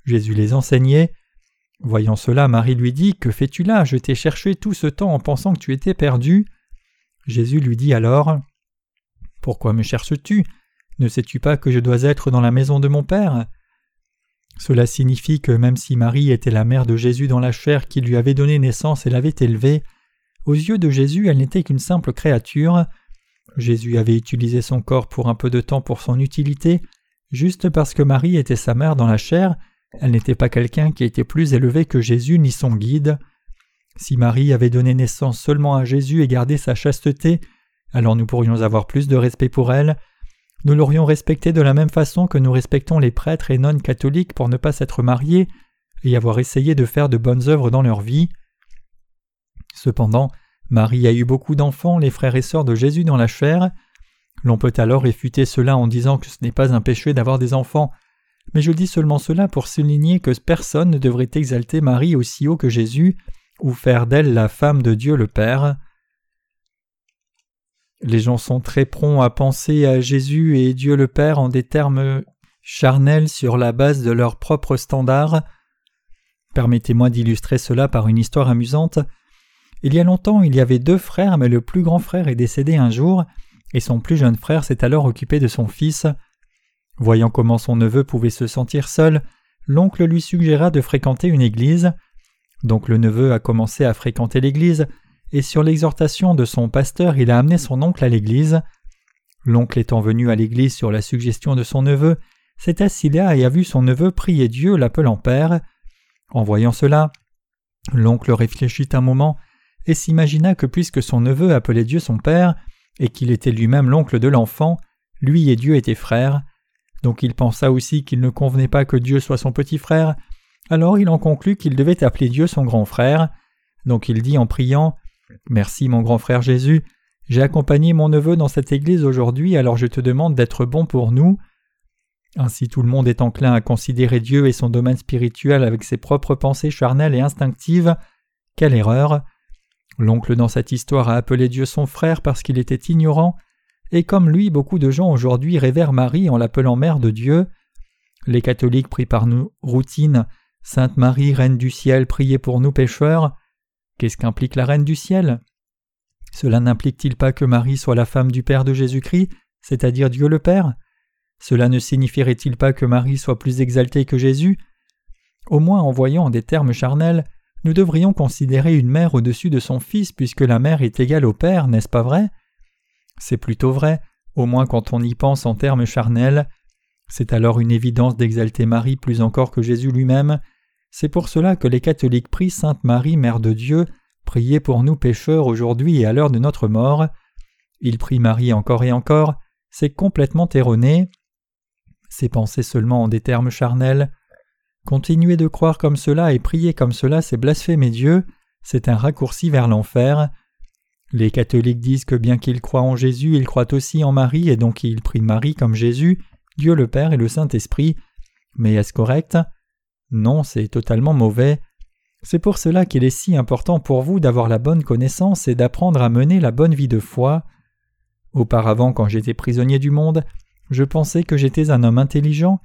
Jésus les enseignait. Voyant cela, Marie lui dit Que fais-tu là? Je t'ai cherché tout ce temps en pensant que tu étais perdu. Jésus lui dit alors Pourquoi me cherches-tu Ne sais-tu pas que je dois être dans la maison de mon Père? Cela signifie que même si Marie était la mère de Jésus dans la chair qui lui avait donné naissance et l'avait élevé, aux yeux de Jésus elle n'était qu'une simple créature. Jésus avait utilisé son corps pour un peu de temps pour son utilité, juste parce que Marie était sa mère dans la chair, elle n'était pas quelqu'un qui était plus élevé que Jésus ni son guide. Si Marie avait donné naissance seulement à Jésus et gardé sa chasteté, alors nous pourrions avoir plus de respect pour elle, nous l'aurions respecté de la même façon que nous respectons les prêtres et nonnes catholiques pour ne pas s'être mariés et avoir essayé de faire de bonnes œuvres dans leur vie. Cependant, Marie a eu beaucoup d'enfants, les frères et sœurs de Jésus dans la chair. L'on peut alors réfuter cela en disant que ce n'est pas un péché d'avoir des enfants, mais je dis seulement cela pour souligner que personne ne devrait exalter Marie aussi haut que Jésus ou faire d'elle la femme de Dieu le Père. Les gens sont très prompts à penser à Jésus et Dieu le Père en des termes charnels sur la base de leurs propres standards. Permettez-moi d'illustrer cela par une histoire amusante. Il y a longtemps, il y avait deux frères, mais le plus grand frère est décédé un jour, et son plus jeune frère s'est alors occupé de son fils. Voyant comment son neveu pouvait se sentir seul, l'oncle lui suggéra de fréquenter une église. Donc le neveu a commencé à fréquenter l'église, et sur l'exhortation de son pasteur, il a amené son oncle à l'église. L'oncle étant venu à l'église sur la suggestion de son neveu, s'est assis là et a vu son neveu prier Dieu l'appelant Père. En voyant cela, l'oncle réfléchit un moment et s'imagina que puisque son neveu appelait Dieu son Père, et qu'il était lui-même l'oncle de l'enfant, lui et Dieu étaient frères. Donc il pensa aussi qu'il ne convenait pas que Dieu soit son petit frère, alors il en conclut qu'il devait appeler Dieu son grand frère. Donc il dit en priant Merci mon grand frère Jésus, j'ai accompagné mon neveu dans cette église aujourd'hui, alors je te demande d'être bon pour nous. Ainsi tout le monde est enclin à considérer Dieu et son domaine spirituel avec ses propres pensées charnelles et instinctives. Quelle erreur. L'oncle dans cette histoire a appelé Dieu son frère parce qu'il était ignorant, et comme lui beaucoup de gens aujourd'hui révèrent Marie en l'appelant mère de Dieu. Les catholiques prient par nous routine Sainte Marie, Reine du ciel, priez pour nous pécheurs. Qu'est-ce qu'implique la Reine du ciel? Cela n'implique-t-il pas que Marie soit la femme du Père de Jésus-Christ, c'est-à-dire Dieu le Père? Cela ne signifierait-il pas que Marie soit plus exaltée que Jésus? Au moins en voyant des termes charnels, nous devrions considérer une mère au-dessus de son fils puisque la mère est égale au Père, n'est-ce pas vrai? C'est plutôt vrai, au moins quand on y pense en termes charnels. C'est alors une évidence d'exalter Marie plus encore que Jésus lui-même. C'est pour cela que les catholiques prient Sainte Marie, Mère de Dieu, priez pour nous pécheurs aujourd'hui et à l'heure de notre mort. Ils prient Marie encore et encore, c'est complètement erroné. C'est penser seulement en des termes charnels. Continuer de croire comme cela et prier comme cela, c'est blasphémer Dieu, c'est un raccourci vers l'enfer. Les catholiques disent que bien qu'ils croient en Jésus, ils croient aussi en Marie et donc ils prient Marie comme Jésus, Dieu le Père et le Saint-Esprit. Mais est-ce correct? Non, c'est totalement mauvais. C'est pour cela qu'il est si important pour vous d'avoir la bonne connaissance et d'apprendre à mener la bonne vie de foi. Auparavant, quand j'étais prisonnier du monde, je pensais que j'étais un homme intelligent.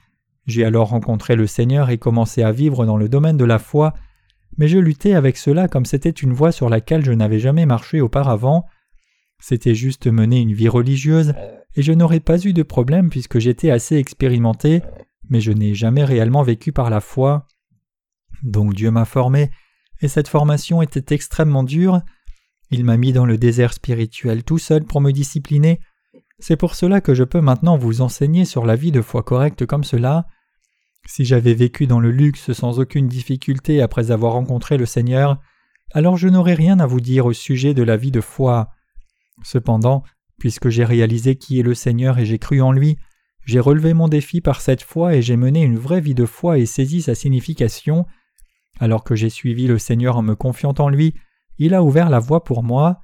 J'ai alors rencontré le Seigneur et commencé à vivre dans le domaine de la foi, mais je luttais avec cela comme c'était une voie sur laquelle je n'avais jamais marché auparavant. C'était juste mener une vie religieuse, et je n'aurais pas eu de problème puisque j'étais assez expérimenté mais je n'ai jamais réellement vécu par la foi. Donc Dieu m'a formé, et cette formation était extrêmement dure. Il m'a mis dans le désert spirituel tout seul pour me discipliner. C'est pour cela que je peux maintenant vous enseigner sur la vie de foi correcte comme cela. Si j'avais vécu dans le luxe sans aucune difficulté après avoir rencontré le Seigneur, alors je n'aurais rien à vous dire au sujet de la vie de foi. Cependant, puisque j'ai réalisé qui est le Seigneur et j'ai cru en lui, j'ai relevé mon défi par cette foi et j'ai mené une vraie vie de foi et saisi sa signification. Alors que j'ai suivi le Seigneur en me confiant en lui, il a ouvert la voie pour moi.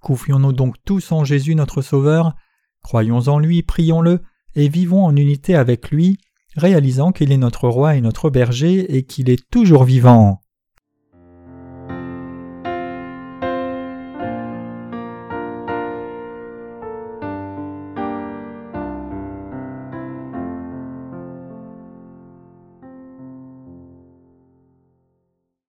Confions-nous donc tous en Jésus notre Sauveur, croyons en lui, prions-le, et vivons en unité avec lui, réalisant qu'il est notre roi et notre berger et qu'il est toujours vivant.